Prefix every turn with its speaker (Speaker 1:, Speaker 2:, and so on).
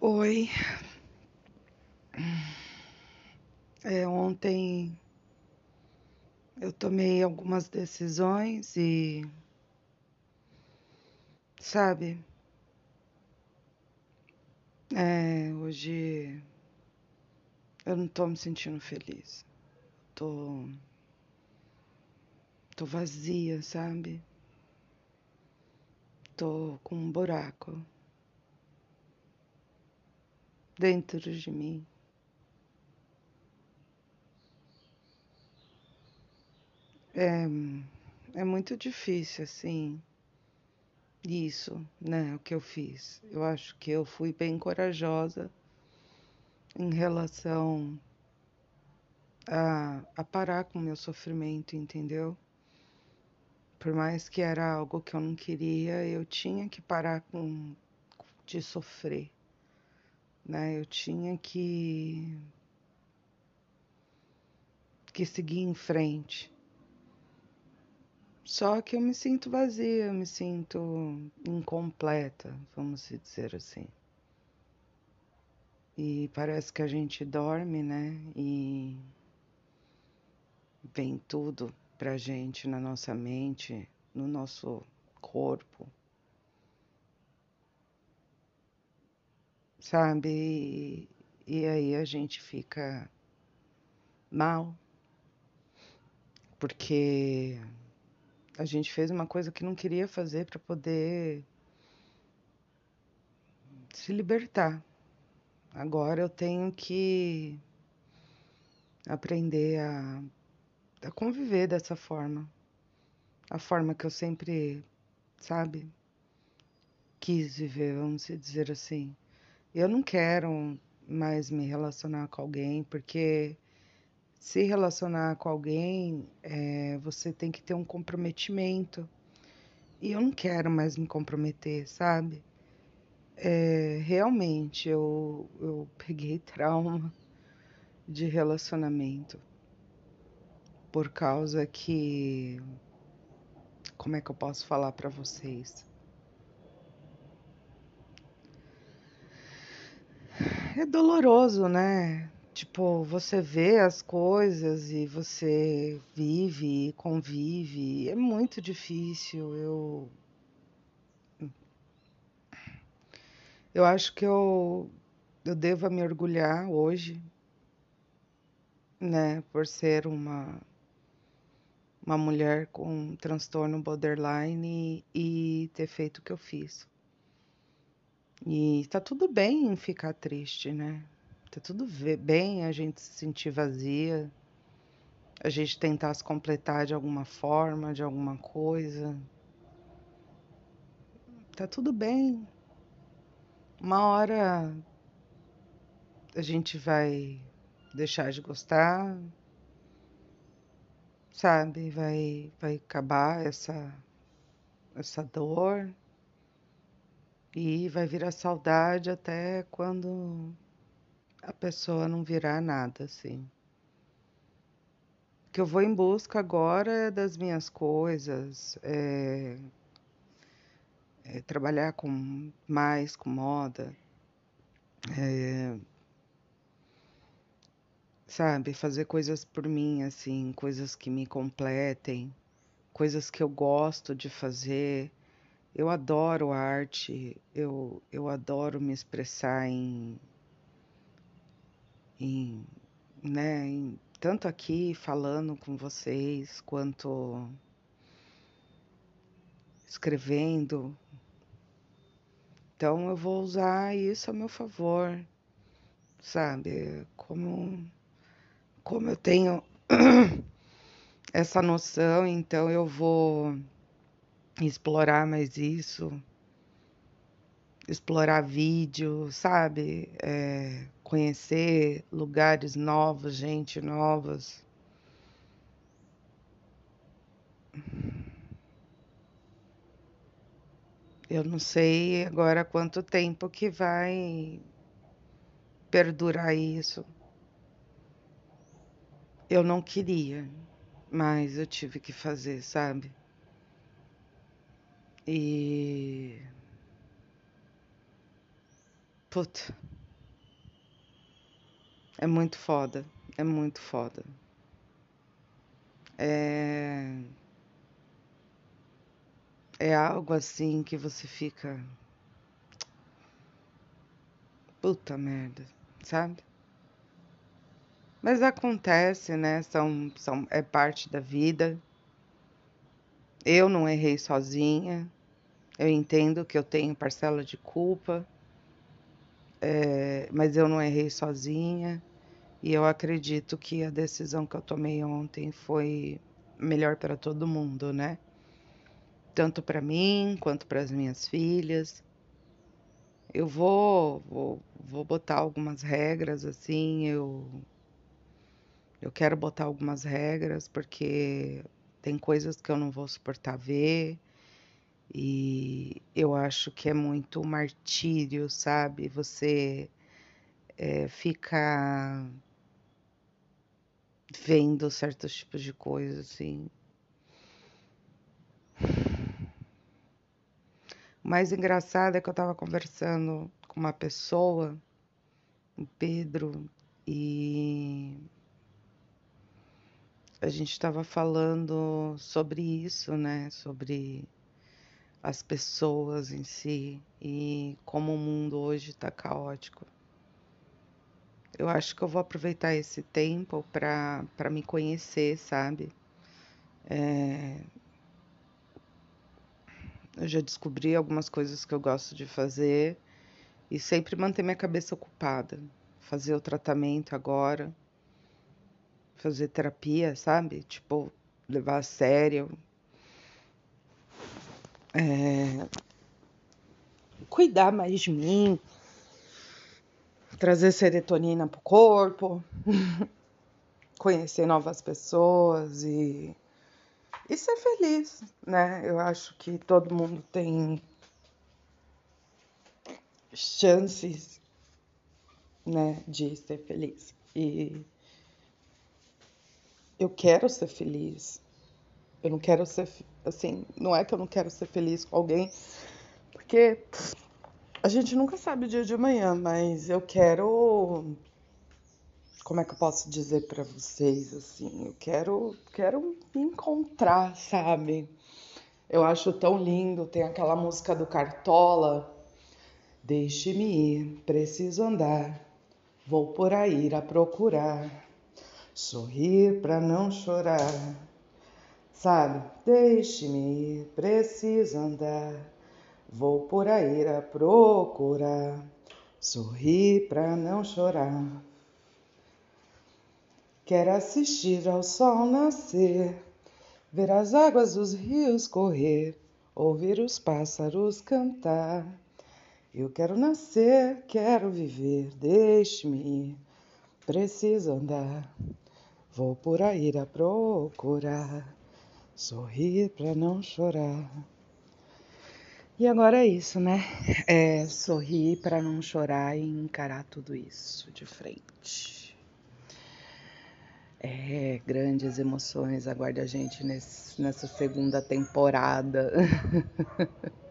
Speaker 1: Oi. É, ontem eu tomei algumas decisões e, sabe, é, hoje eu não tô me sentindo feliz. Tô, tô vazia, sabe? Tô com um buraco dentro de mim. É, é muito difícil, assim, isso, né? O que eu fiz. Eu acho que eu fui bem corajosa em relação a, a parar com o meu sofrimento, entendeu? Por mais que era algo que eu não queria, eu tinha que parar com de sofrer, né? Eu tinha que que seguir em frente. Só que eu me sinto vazia, eu me sinto incompleta, vamos dizer assim. E parece que a gente dorme, né? E vem tudo pra gente na nossa mente, no nosso corpo. Sabe? E, e aí a gente fica mal, porque a gente fez uma coisa que não queria fazer para poder se libertar. Agora eu tenho que aprender a, a conviver dessa forma. A forma que eu sempre, sabe, quis viver, vamos dizer assim. Eu não quero mais me relacionar com alguém, porque se relacionar com alguém, é, você tem que ter um comprometimento. E eu não quero mais me comprometer, sabe? É, realmente, eu, eu peguei trauma de relacionamento. Por causa que. Como é que eu posso falar para vocês? É doloroso, né? Tipo, você vê as coisas e você vive convive. É muito difícil. Eu. Eu acho que eu, eu devo me orgulhar hoje, né, por ser uma, uma mulher com transtorno borderline e ter feito o que eu fiz. E tá tudo bem em ficar triste, né? Tá tudo bem a gente se sentir vazia, a gente tentar se completar de alguma forma, de alguma coisa. Tá tudo bem. Uma hora a gente vai deixar de gostar, sabe? Vai, vai acabar essa, essa dor e vai virar saudade até quando a pessoa não virar nada, assim. O que eu vou em busca agora é das minhas coisas, é, é trabalhar com mais com moda, é, sabe, fazer coisas por mim, assim, coisas que me completem, coisas que eu gosto de fazer. Eu adoro arte, eu, eu adoro me expressar em em, né, em, tanto aqui falando com vocês, quanto escrevendo. Então eu vou usar isso a meu favor, sabe? Como, como eu tenho essa noção, então eu vou explorar mais isso explorar vídeo, sabe? É, conhecer lugares novos, gente novas. Eu não sei agora quanto tempo que vai perdurar isso. Eu não queria, mas eu tive que fazer, sabe? E Puta. É muito foda. É muito foda. É. É algo assim que você fica. Puta merda, sabe? Mas acontece, né? São, são, é parte da vida. Eu não errei sozinha. Eu entendo que eu tenho parcela de culpa, é, mas eu não errei sozinha. E eu acredito que a decisão que eu tomei ontem foi melhor para todo mundo, né? Tanto para mim quanto para as minhas filhas. Eu vou, vou, vou botar algumas regras assim, eu eu quero botar algumas regras porque tem coisas que eu não vou suportar ver. E eu acho que é muito martírio, sabe? Você é, fica vendo certos tipos de coisas, assim. O mais engraçado é que eu estava conversando com uma pessoa, o Pedro, e a gente estava falando sobre isso, né? Sobre as pessoas em si e como o mundo hoje está caótico. Eu acho que eu vou aproveitar esse tempo para me conhecer, sabe? É... Eu já descobri algumas coisas que eu gosto de fazer e sempre manter minha cabeça ocupada. Fazer o tratamento agora fazer terapia, sabe? Tipo, levar a sério. É... Cuidar mais de mim. Trazer serotonina pro corpo. Conhecer novas pessoas e. E ser feliz, né? Eu acho que todo mundo tem chances, né, de ser feliz. E eu quero ser feliz. Eu não quero ser assim, não é que eu não quero ser feliz com alguém, porque a gente nunca sabe o dia de amanhã, mas eu quero como é que eu posso dizer para vocês assim, eu quero quero me encontrar, sabe? Eu acho tão lindo, tem aquela música do Cartola, Deixe-me ir, preciso andar, vou por aí a procurar sorrir para não chorar. Sabe, deixe-me ir, preciso andar. Vou por aí a procurar, sorrir para não chorar. Quero assistir ao sol nascer, ver as águas dos rios correr, ouvir os pássaros cantar. Eu quero nascer, quero viver, deixe-me ir, preciso andar. Vou por aí a procurar, sorrir para não chorar. E agora é isso, né? É sorrir para não chorar e encarar tudo isso de frente. É, grandes emoções aguarda a gente nesse, nessa segunda temporada.